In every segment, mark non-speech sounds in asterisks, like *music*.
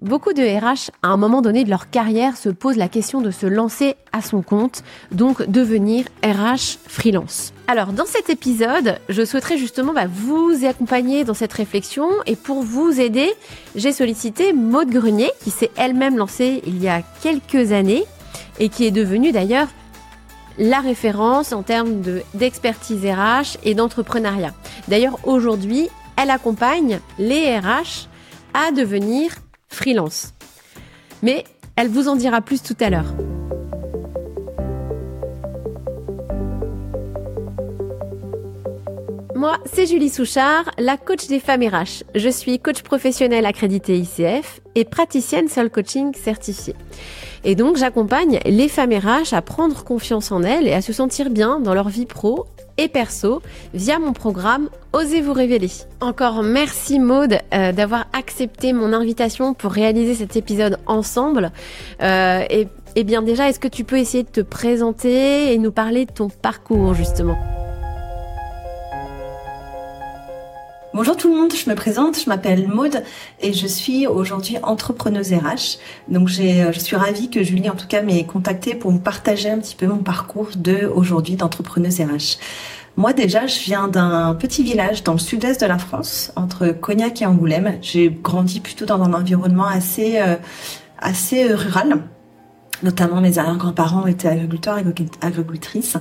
Beaucoup de RH, à un moment donné de leur carrière, se posent la question de se lancer à son compte, donc devenir RH freelance. Alors, dans cet épisode, je souhaiterais justement bah, vous accompagner dans cette réflexion et pour vous aider, j'ai sollicité Maude Grenier, qui s'est elle-même lancée il y a quelques années et qui est devenue d'ailleurs la référence en termes d'expertise RH et d'entrepreneuriat. D'ailleurs, aujourd'hui, elle accompagne les RH à devenir freelance. Mais elle vous en dira plus tout à l'heure. Moi, c'est Julie Souchard, la coach des femmes RH. Je suis coach professionnel accrédité ICF et praticienne Soul Coaching certifiée. Et donc, j'accompagne les femmes RH à prendre confiance en elles et à se sentir bien dans leur vie pro et perso via mon programme Osez vous révéler. Encore merci Maude euh, d'avoir accepté mon invitation pour réaliser cet épisode ensemble. Euh, et, et bien déjà, est-ce que tu peux essayer de te présenter et nous parler de ton parcours justement? Bonjour tout le monde, je me présente, je m'appelle Maude et je suis aujourd'hui entrepreneuse RH. Donc j'ai, je suis ravie que Julie en tout cas m'ait contactée pour vous partager un petit peu mon parcours de aujourd'hui d'entrepreneuse RH. Moi déjà, je viens d'un petit village dans le sud-est de la France, entre Cognac et Angoulême. J'ai grandi plutôt dans un environnement assez euh, assez rural notamment mes arrière-grands-parents étaient agriculteurs et agricultrices.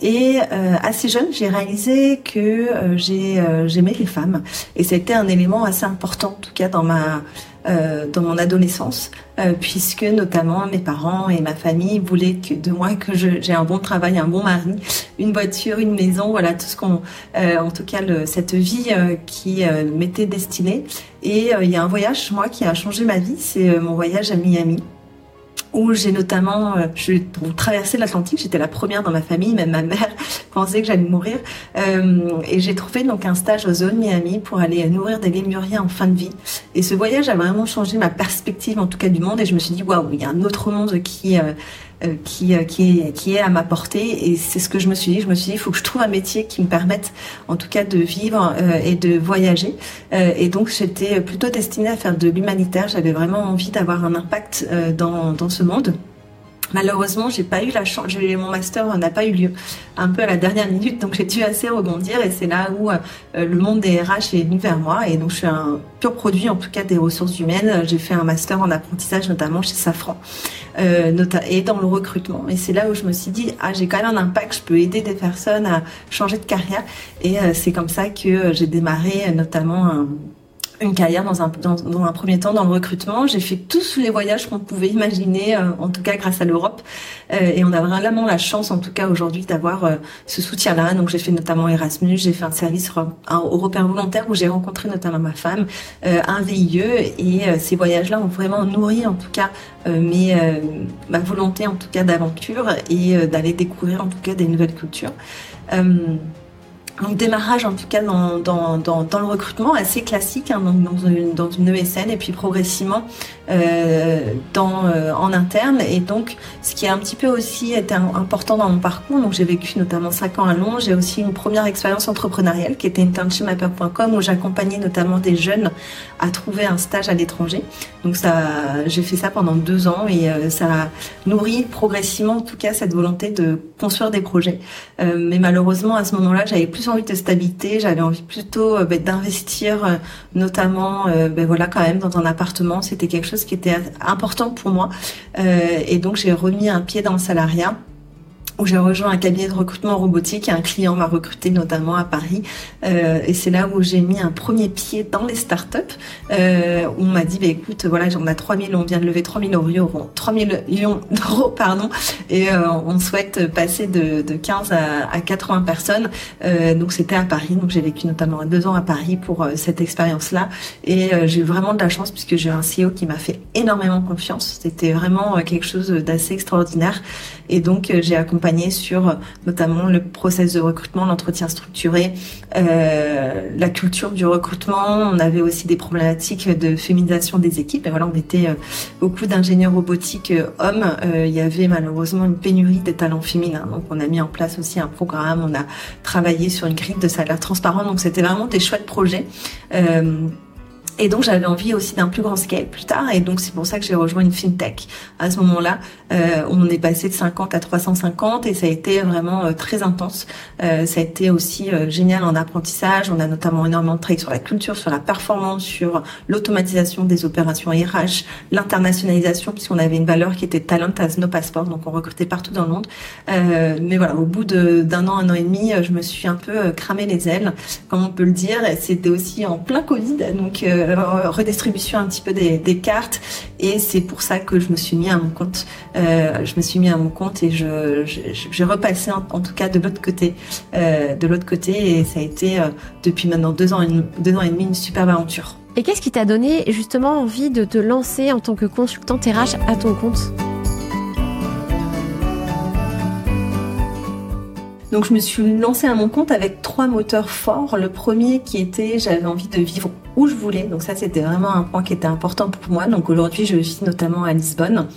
Et euh, assez jeune, j'ai réalisé que euh, j'ai euh, j'aimais les femmes et c'était un élément assez important, en tout cas dans ma euh, dans mon adolescence, puisque notamment mes parents et ma famille voulaient que de moi que j'ai un bon travail, un bon mari, une voiture, une maison, voilà tout ce qu'on, en tout cas le, cette vie qui m'était destinée. Et il y a un voyage moi qui a changé ma vie, c'est mon voyage à Miami où j'ai notamment euh, je traversé l'Atlantique. J'étais la première dans ma famille, même ma mère *laughs* pensait que j'allais mourir. Euh, et j'ai trouvé donc un stage aux zones Miami pour aller nourrir des lémuriens en fin de vie. Et ce voyage a vraiment changé ma perspective, en tout cas du monde. Et je me suis dit waouh, il y a un autre monde qui euh, euh, qui, euh, qui, est, qui est à ma portée. Et c'est ce que je me suis dit. Je me suis dit, il faut que je trouve un métier qui me permette, en tout cas, de vivre euh, et de voyager. et donc, j'étais plutôt destinée à faire de l'humanitaire. J'avais vraiment envie d'avoir un impact dans, dans ce monde. Malheureusement, j'ai pas eu la chance. Mon master n'a pas eu lieu, un peu à la dernière minute, donc j'ai dû assez rebondir. Et c'est là où euh, le monde des RH est venu vers moi. Et donc, je suis un pur produit, en tout cas, des ressources humaines. J'ai fait un master en apprentissage, notamment chez Safran, euh, et dans le recrutement. Et c'est là où je me suis dit, ah, j'ai quand même un impact. Je peux aider des personnes à changer de carrière. Et euh, c'est comme ça que j'ai démarré, notamment un une carrière dans un, dans, un premier temps dans le recrutement. J'ai fait tous les voyages qu'on pouvait imaginer, euh, en tout cas grâce à l'Europe. Euh, et on a vraiment la chance, en tout cas aujourd'hui, d'avoir euh, ce soutien-là. Donc j'ai fait notamment Erasmus, j'ai fait un service européen volontaire où j'ai rencontré notamment ma femme, un VIE. Et ces voyages-là ont vraiment nourri, en tout cas, ma volonté, en tout cas, d'aventure et d'aller découvrir, en tout cas, des nouvelles cultures. Donc démarrage en tout cas dans, le recrutement assez classique hein, dans, une, dans une ESN et puis progressivement dans, euh, en interne. Et donc ce qui est un petit peu aussi été important dans mon parcours donc j'ai vécu notamment 5 ans à Londres j'ai aussi une première expérience entrepreneuriale qui était internshipmapper.com où j'accompagnais notamment des jeunes à trouver un stage à l'étranger. Donc ça j'ai fait ça pendant deux ans et euh, ça a nourri progressivement en tout cas cette volonté de construire des projets. Euh, mais malheureusement à ce moment-là j'avais plus envie de stabilité, j'avais envie plutôt euh, ben, d'investir, euh, notamment, euh, ben, voilà, quand même dans un appartement. C'était quelque chose qui était important pour moi, et donc j'ai remis un pied dans le salariat où j'ai rejoint un cabinet de recrutement robotique un client m'a recruté notamment à Paris. Euh, et c'est là où j'ai mis un premier pied dans les startups, euh, on m'a dit, bah, écoute, voilà, on a 3000, on vient de lever 3000 euros, 3000 millions *laughs* d'euros, pardon, et euh, on souhaite passer de, de 15 à, à 80 personnes. Euh, donc c'était à Paris, donc j'ai vécu notamment deux ans à Paris pour euh, cette expérience-là. Et euh, j'ai eu vraiment de la chance puisque j'ai un CEO qui m'a fait énormément confiance. C'était vraiment quelque chose d'assez extraordinaire. Et donc j'ai accompagné sur euh, notamment le process de recrutement, l'entretien structuré, euh, la culture du recrutement. On avait aussi des problématiques de féminisation des équipes. Et voilà, on était euh, beaucoup d'ingénieurs robotiques hommes. il y avait malheureusement une pénurie des talents féminins. Donc on a mis en place aussi un programme. On a travaillé sur une grille de salaire transparent. Donc c'était vraiment des chouettes projets. Et donc j'avais envie aussi d'un plus grand scale plus tard, et donc c'est pour ça que j'ai rejoint une fintech. À ce moment-là, euh, on est passé de 50 à 350, et ça a été vraiment euh, très intense. Euh, ça a été aussi euh, génial en apprentissage. On a notamment énormément travaillé sur la culture, sur la performance, sur l'automatisation des opérations RH, l'internationalisation, puisqu'on avait une valeur qui était talent as no passport, donc on recrutait partout dans le monde. Euh, mais voilà, au bout d'un an, un an et demi, je me suis un peu cramé les ailes, comme on peut le dire. C'était aussi en plein Covid, donc euh, redistribution un petit peu des, cartes et c'est pour ça que je me suis mis à mon compte. Euh, je me suis mis à mon compte et je j'ai repassé en, tout cas de l'autre côté, euh, de l'autre côté et ça a été depuis maintenant deux ans et, deux ans et demi une superbe aventure. Et qu'est-ce qui t'a donné justement envie de te lancer en tant que consultante RH à ton compte? Donc je me suis lancée à mon compte avec trois moteurs forts. Le premier qui était j'avais envie de vivre où je voulais. Donc ça c'était vraiment un point qui était important pour moi. Donc aujourd'hui je vis notamment à Lisbonne.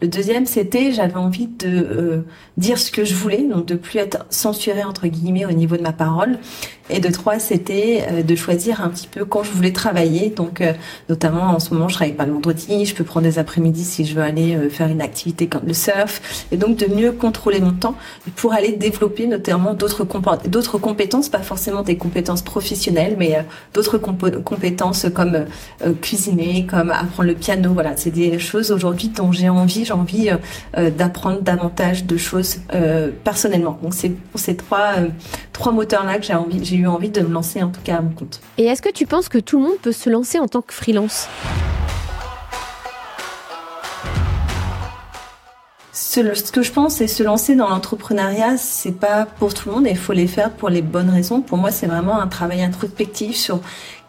Le deuxième c'était j'avais envie de euh, dire ce que je voulais, donc de plus être censurée entre guillemets au niveau de ma parole. Et de trois c'était euh, de choisir un petit peu quand je voulais travailler. Donc euh, notamment en ce moment je travaille pas le vendredi, je peux prendre des après-midi si je veux aller faire une activité comme le surf. Et donc de mieux contrôler mon temps pour aller développer d'autres d'autres compétences, pas forcément des compétences professionnelles, mais d'autres compétences comme euh, cuisiner, comme apprendre le piano. Voilà, c'est des choses aujourd'hui dont j'ai envie. J'ai envie euh, d'apprendre davantage de choses euh, personnellement. Donc c'est pour ces trois trois moteurs là que j'ai j'ai eu envie de me lancer en tout cas à mon compte. Et est-ce que tu penses que tout le monde peut se lancer en tant que freelance? Ce, que je pense, c'est se lancer dans l'entrepreneuriat, c'est pas pour tout le monde et il faut les faire pour les bonnes raisons. Pour moi, c'est vraiment un travail introspectif sur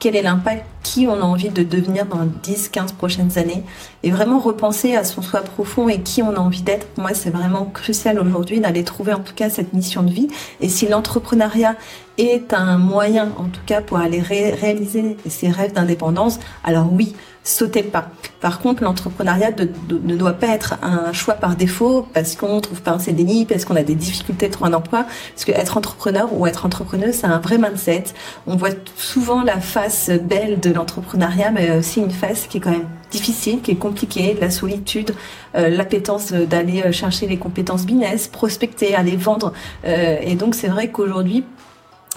quel est l'impact, qui on a envie de devenir dans 10, 15 prochaines années et vraiment repenser à son soi profond et qui on a envie d'être. Moi, c'est vraiment crucial aujourd'hui d'aller trouver en tout cas cette mission de vie. Et si l'entrepreneuriat est un moyen, en tout cas, pour aller réaliser ses rêves d'indépendance, alors oui, sautez pas. Par contre, l'entrepreneuriat ne doit pas être un choix par défaut parce qu'on trouve pas un CDI, parce qu'on a des difficultés de trouver un emploi. Parce que être entrepreneur ou être entrepreneuse, c'est un vrai mindset. On voit souvent la face belle de l'entrepreneuriat, mais aussi une face qui est quand même difficile, qui est compliquée, la solitude, euh, l'appétence d'aller chercher les compétences business, prospecter, aller vendre. Euh, et donc, c'est vrai qu'aujourd'hui,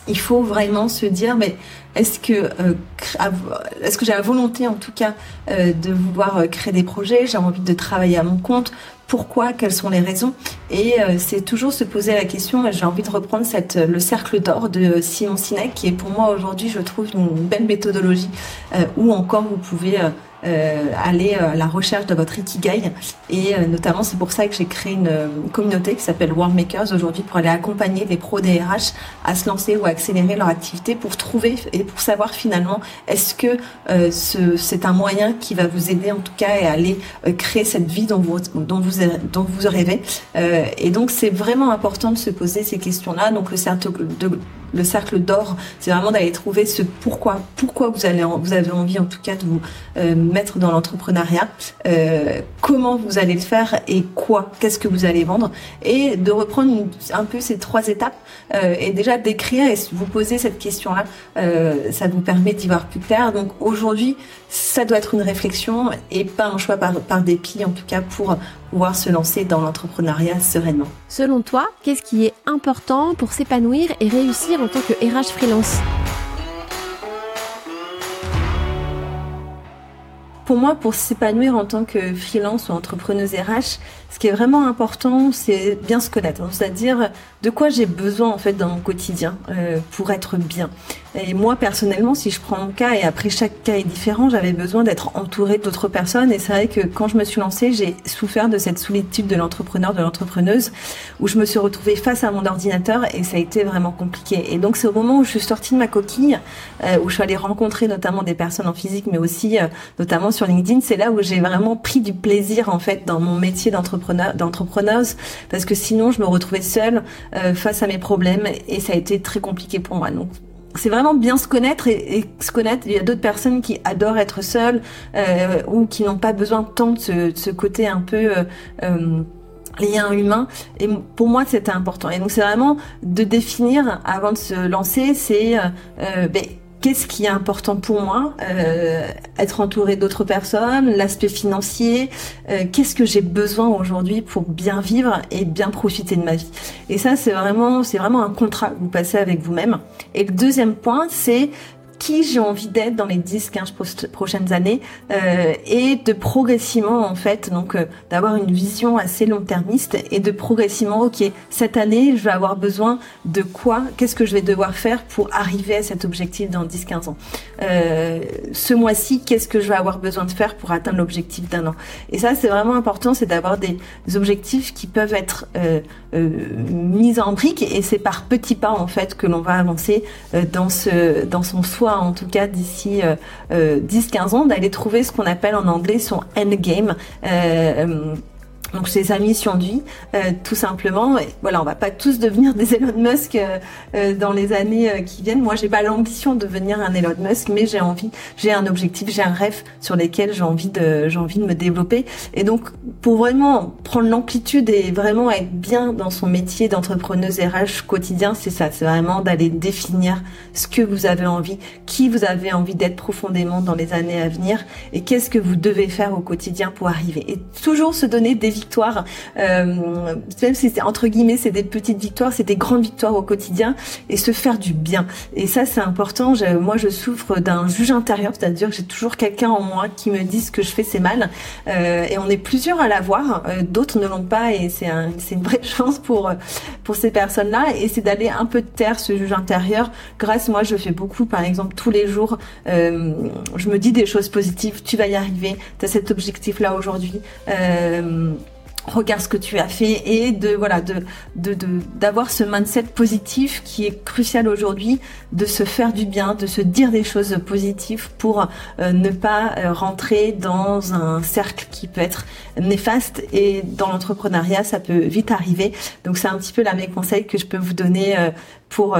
il faut vraiment se dire, mais est-ce que euh, est-ce que j'ai la volonté en tout cas euh, de vouloir euh, créer des projets J'ai envie de travailler à mon compte. Pourquoi Quelles sont les raisons? Et c'est toujours se poser la question. J'ai envie de reprendre le cercle d'or de Simon Sinek, qui est pour moi aujourd'hui, je trouve, une belle méthodologie où encore vous pouvez aller euh, à la recherche de votre ikigai. Et euh, notamment, c'est pour ça que j'ai créé une, communauté qui s'appelle World Makers aujourd'hui pour aller accompagner les pros DRH à se lancer ou accélérer leur activité pour trouver et pour savoir finalement est-ce que c'est un moyen qui va vous aider en tout cas et aller créer cette vie dont vous rêvez. et donc c'est vraiment important de se poser ces questions-là. Donc le cercle de le cercle d'or, c'est vraiment d'aller trouver ce pourquoi, pourquoi vous avez envie en tout cas de vous euh, mettre dans l'entrepreneuriat, euh, comment vous allez le faire et quoi, qu'est-ce que vous allez vendre, et de reprendre un peu ces trois étapes euh, et déjà d'écrire et vous poser cette question-là, ça vous permet d'y voir plus clair. Donc aujourd'hui, ça doit être une réflexion et pas un choix par, par dépit en tout cas pour pouvoir se lancer dans l'entrepreneuriat sereinement. Selon toi, qu'est-ce qui est important pour s'épanouir et réussir en tant que RH freelance? Pour moi, pour s'épanouir en tant que freelance ou entrepreneuse RH, ce qui est vraiment important, c'est bien se connaître, c'est-à-dire de quoi j'ai besoin en fait dans mon quotidien euh, pour être bien. Et moi personnellement, si je prends mon cas et après chaque cas est différent, j'avais besoin d'être entourée d'autres personnes et c'est vrai que quand je me suis lancée, j'ai souffert de cette solitude de l'entrepreneur, de l'entrepreneuse, où je me suis retrouvée face à mon ordinateur et ça a été vraiment compliqué. Et donc c'est au moment où je suis sortie de ma coquille, euh, où je suis allée rencontrer notamment des personnes en physique, mais aussi euh, notamment sur LinkedIn, c'est là où j'ai vraiment pris du plaisir en fait dans mon métier d'entrepreneur d'entrepreneuse parce que sinon je me retrouvais seule euh, face à mes problèmes et ça a été très compliqué pour moi. Donc c'est vraiment bien se connaître et, se connaître. Il y a d'autres personnes qui adorent être seules euh, ou qui n'ont pas besoin tant de ce, côté un peu euh, lien humain. Et pour moi, c'était important. Et donc, c'est vraiment de définir avant de se lancer, c'est ben, qu'est-ce qui est important pour moi, euh, être entouré d'autres personnes, l'aspect financier, euh, qu'est-ce que j'ai besoin aujourd'hui pour bien vivre et bien profiter de ma vie? Et ça, c'est vraiment, c'est vraiment un contrat que vous passez avec vous-même. Et le deuxième point, c'est qui j'ai envie d'être dans les 10-15 prochaines années euh, et de progressivement en fait donc euh, d'avoir une vision assez long-termiste et de progressivement ok cette année je vais avoir besoin de quoi qu'est-ce que je vais devoir faire pour arriver à cet objectif dans 10-15 ans. Euh, ce mois-ci qu'est-ce que je vais avoir besoin de faire pour atteindre l'objectif d'un an? Et ça c'est vraiment important c'est d'avoir des objectifs qui peuvent être euh, euh, mis en briques et c'est par petits pas en fait que l'on va avancer euh, dans ce dans son soi en tout cas d'ici 10-15 euh, ans, d'aller trouver ce qu'on appelle en anglais son endgame. Euh, donc sa mission de vie, euh, tout simplement. Et voilà, on va pas tous devenir des Elon Musk euh, euh, dans les années qui viennent. Moi, j'ai pas l'ambition de devenir un Elon Musk, mais j'ai envie, j'ai un objectif, j'ai un rêve sur lesquels j'ai envie de, j'ai envie de me développer. Et donc, pour vraiment prendre l'amplitude et vraiment être bien dans son métier d'entrepreneuse RH quotidien, c'est ça. C'est vraiment d'aller définir ce que vous avez envie, qui vous avez envie d'être profondément dans les années à venir, et qu'est-ce que vous devez faire au quotidien pour arriver. Et toujours se donner des victoires, euh, même si c'est entre guillemets c'est des petites victoires, c'est des grandes victoires au quotidien et se faire du bien. Et ça c'est important. moi je souffre d'un juge intérieur, c'est-à-dire que j'ai toujours quelqu'un en moi qui me dit ce que je fais c'est mal. Euh, et on est plusieurs à l'avoir, euh, d'autres ne l'ont pas et c'est un, c'est une vraie *laughs* chance pour pour ces personnes-là. Et c'est d'aller un peu de terre ce juge intérieur. Grâce moi je fais beaucoup, par exemple tous les jours, je me dis des choses positives. Tu vas y arriver. Tu as cet objectif là aujourd'hui. Regarde ce que tu as fait et de voilà de d'avoir ce mindset positif qui est crucial aujourd'hui de se faire du bien de se dire des choses positives pour euh, ne pas euh, rentrer dans un cercle qui peut être néfaste. Et dans l'entrepreneuriat ça peut vite arriver. Donc c'est un petit peu là mes conseils que je peux vous donner euh, pour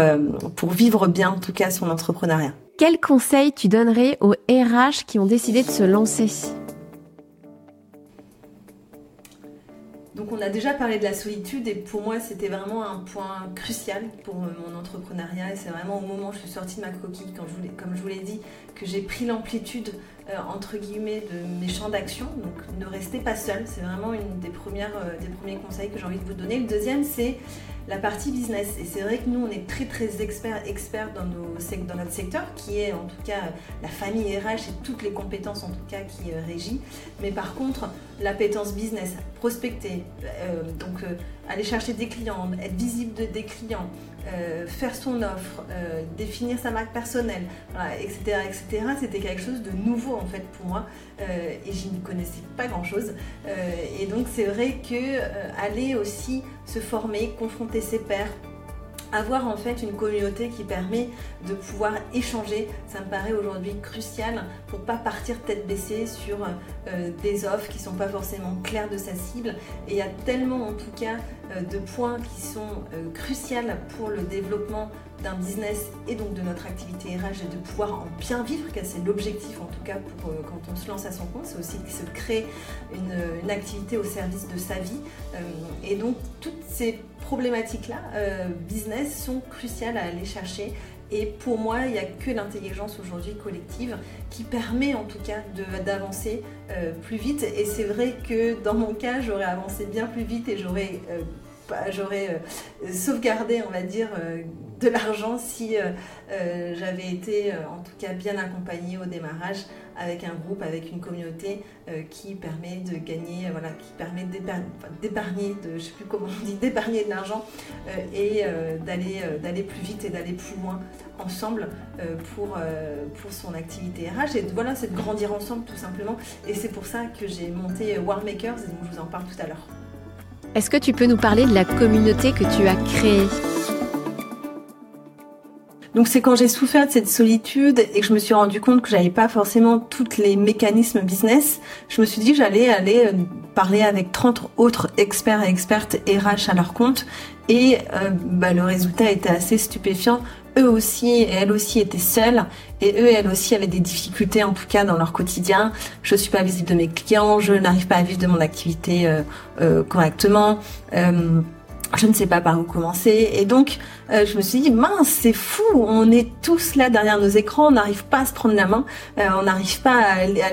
pour vivre bien en tout cas son entrepreneuriat. Quels conseils tu donnerais aux RH qui ont décidé de se lancer? Donc on a déjà parlé de la solitude et pour moi c'était vraiment un point crucial pour mon entrepreneuriat. Et c'est vraiment au moment où je suis sortie de ma coquille, comme je vous l'ai dit, que j'ai pris l'amplitude entre guillemets de mes champs d'action. Donc ne restez pas seul, c'est vraiment une des premières euh, des premiers conseils que j'ai envie de vous donner. Le deuxième c'est la partie business. Et c'est vrai que nous, on est très très experts, experts dans, nos, dans notre secteur, qui est en tout cas la famille RH et toutes les compétences en tout cas qui euh, régit. Mais par contre, l'appétence business, prospecter, euh, donc euh, aller chercher des clients, être visible de, des clients, euh, faire son offre, euh, définir sa marque personnelle, etc., etc. C'était quelque chose de nouveau en fait pour moi euh, et je n'y connaissais pas grand chose. et donc c'est vrai que aller aussi se former, confronter ses pairs, avoir en fait une communauté qui permet de pouvoir échanger, ça me paraît aujourd'hui crucial pour pas partir tête baissée sur euh, des offres qui sont pas forcément claires de sa cible. Et il y a tellement en tout cas euh, de points qui sont euh, cruciaux pour le développement d'un business et donc de notre activité RH et de pouvoir en bien vivre, car c'est l'objectif en tout cas pour quand on se lance à son compte, c'est aussi de se créer une, une, activité au service de sa vie. et donc toutes ces problématiques-là, business, sont cruciales à aller chercher et pour moi, il n'y a que l'intelligence aujourd'hui collective qui permet en tout cas d'avancer euh, plus vite. Et c'est vrai que dans mon cas, j'aurais avancé bien plus vite et j'aurais euh, j'aurais euh, sauvegardé, on va dire, de l'argent si j'avais été en tout cas bien accompagnée au démarrage avec un groupe, avec une communauté euh, qui permet de gagner, voilà, qui permet d'épargner, de, je sais plus comment on dit, d'épargner de l'argent euh, et euh, d'aller d'aller plus vite et d'aller plus loin ensemble pour, pour son activité RH. Et voilà, c'est de grandir ensemble tout simplement. Et c'est pour ça que j'ai monté Warmakers et donc je vous en parle tout à l'heure. Est-ce que tu peux nous parler de la communauté que tu as créée? Donc c'est quand j'ai souffert de cette solitude et que je me suis rendu compte que j'avais pas forcément tous les mécanismes business, je me suis dit j'allais aller euh, parler avec 30 autres experts et expertes RH à leur compte et euh, bah, le résultat était assez stupéfiant. Eux aussi et elles aussi étaient seules et eux et elles aussi avaient des difficultés en tout cas dans leur quotidien. Je suis pas visible de mes clients, je n'arrive pas à vivre de mon activité euh, correctement je ne sais pas par où commencer. Et donc, euh, je me suis dit, mince, c'est fou, on est tous là derrière nos écrans, on n'arrive pas à se prendre la main, euh, on n'arrive pas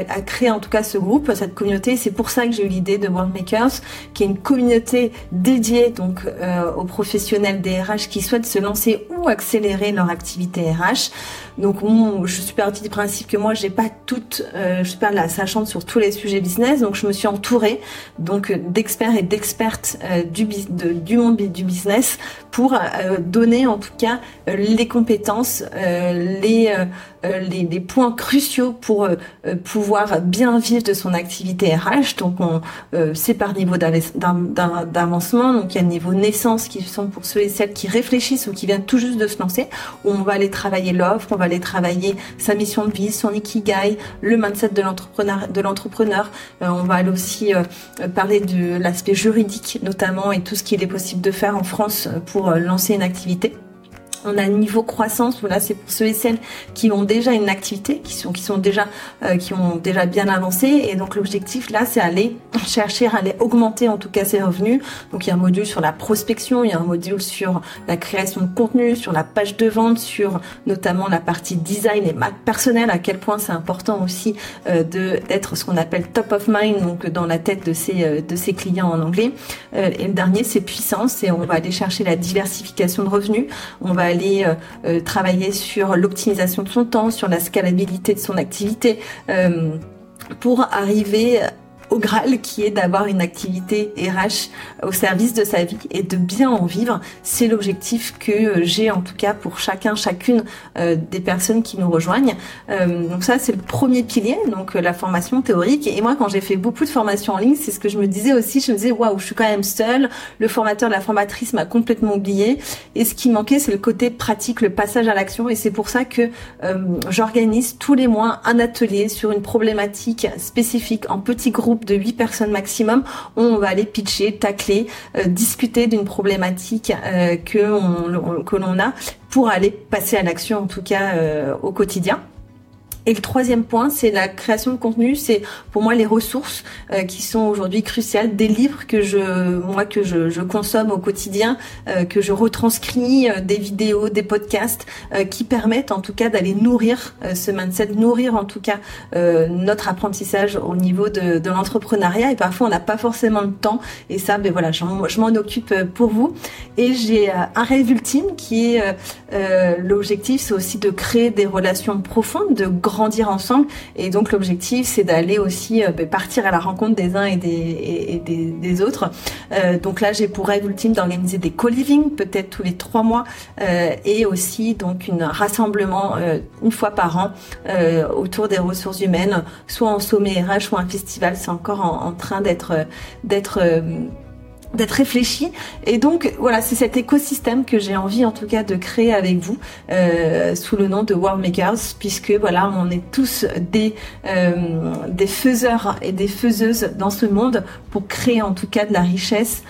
à, créer en tout cas ce groupe, cette communauté. C'est pour ça que j'ai eu l'idée de World Makers, qui est une communauté dédiée donc euh, aux professionnels des RH qui souhaitent se lancer ou accélérer leur activité RH. Donc, je suis partie du principe que moi, j'ai pas toute, je suis pas la sachante sur tous les sujets business, donc je me suis entourée donc d'experts et d'expertes du, du monde du business pour donner en tout cas les compétences, les euh, les, les, points cruciaux pour euh, euh, pouvoir bien vivre de son activité RH. Donc, on, c'est par niveau d'avancement. Donc, il y a le niveau naissance qui sont pour ceux et celles qui réfléchissent ou qui viennent tout juste de se lancer. Où on va aller travailler l'offre, on va aller travailler sa mission de vie, son ikigai, le mindset de l'entrepreneur. De l'entrepreneur. on va aller aussi parler de l'aspect juridique notamment et tout ce qu'il est possible de faire en France pour lancer une activité on a un niveau croissance où là c'est pour ceux et celles qui ont déjà une activité, qui sont qui sont déjà euh, qui ont déjà bien avancé et donc l'objectif là c'est aller *laughs* chercher aller augmenter en tout cas ses revenus. Donc il y a un module sur la prospection, il y a un module sur la création de contenu, sur la page de vente, sur notamment la partie design et marque personnelle à quel point c'est important aussi euh, de d'être ce qu'on appelle top of mind donc dans la tête de ses euh, de ses clients en anglais. et le dernier c'est puissance et on va aller chercher la diversification de revenus. On va aller euh, euh, travailler sur l'optimisation de son temps, sur la scalabilité de son activité, euh, pour arriver au Graal qui est d'avoir une activité RH au service de sa vie et de bien en vivre. C'est l'objectif que euh, j'ai en tout cas pour chacun, chacune euh, des personnes qui nous rejoignent. Euh, donc ça, c'est le premier pilier, donc la formation théorique. Et moi, quand j'ai fait beaucoup de formations en ligne, c'est ce que je me disais aussi. Je me disais, waouh, je suis quand même seule. Le formateur, la formatrice m'a complètement oublié. Et ce qui manquait, c'est le côté pratique, le passage à l'action. Et c'est pour ça que j'organise tous les mois un atelier sur une problématique spécifique en petits groupes de 8 personnes maximum, on va aller pitcher, tacler, euh, discuter d'une problématique euh, que que l'on a pour aller passer à l'action en tout cas euh, au quotidien. Et le troisième point, c'est la création de contenu. C'est pour moi les ressources euh, qui sont aujourd'hui cruciales, des livres que je, moi que je, je consomme au quotidien, euh, que je retranscris, euh, des vidéos, des podcasts, qui permettent en tout cas d'aller nourrir ce mindset, nourrir en tout cas notre apprentissage au niveau de, de l'entrepreneuriat. Et parfois on n'a pas forcément le temps. Et ça, ben voilà, je m'en occupe pour vous. Et j'ai un rêve ultime qui est l'objectif, c'est aussi de créer des relations profondes, de grandir ensemble. Et donc l'objectif, c'est d'aller aussi euh, ben, partir à la rencontre des uns et des, autres. Euh, donc là, j'ai pour rêve ultime d'organiser des co-living, peut-être tous les trois mois, euh, et aussi donc un rassemblement une fois par an autour des ressources humaines, soit en sommet RH ou un festival. C'est encore en, en train d'être d'être d'être réfléchi. Et donc voilà c'est cet écosystème que j'ai envie en tout cas de créer avec vous euh, sous le nom de World Makers puisque voilà on est tous des euh, des faiseurs et des faiseuses dans ce monde pour créer en tout cas de la richesse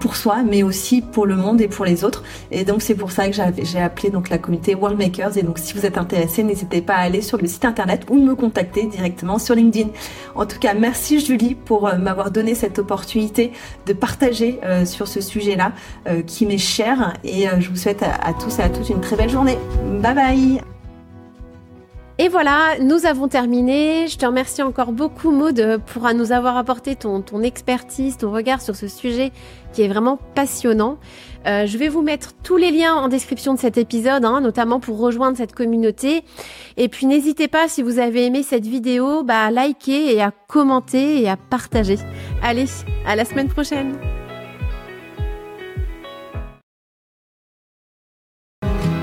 pour soi, mais aussi pour le monde et pour les autres. Et donc c'est pour ça que j'ai appelé donc la communauté World Makers. Et donc si vous êtes intéressé, n'hésitez pas à aller sur le site internet ou me contacter directement sur LinkedIn. En tout cas, merci Julie pour euh, m'avoir donné cette opportunité de partager euh, sur ce sujet-là qui m'est cher. Et je vous souhaite à tous et à toutes une très belle journée. Bye bye et voilà, nous avons terminé. Je te remercie encore beaucoup, Maud, pour nous avoir apporté ton, ton expertise, ton regard sur ce sujet qui est vraiment passionnant. Euh, je vais vous mettre tous les liens en description de cet épisode, hein, notamment pour rejoindre cette communauté. Et puis n'hésitez pas, si vous avez aimé cette vidéo, bah, à liker et à commenter et à partager. Allez, à la semaine prochaine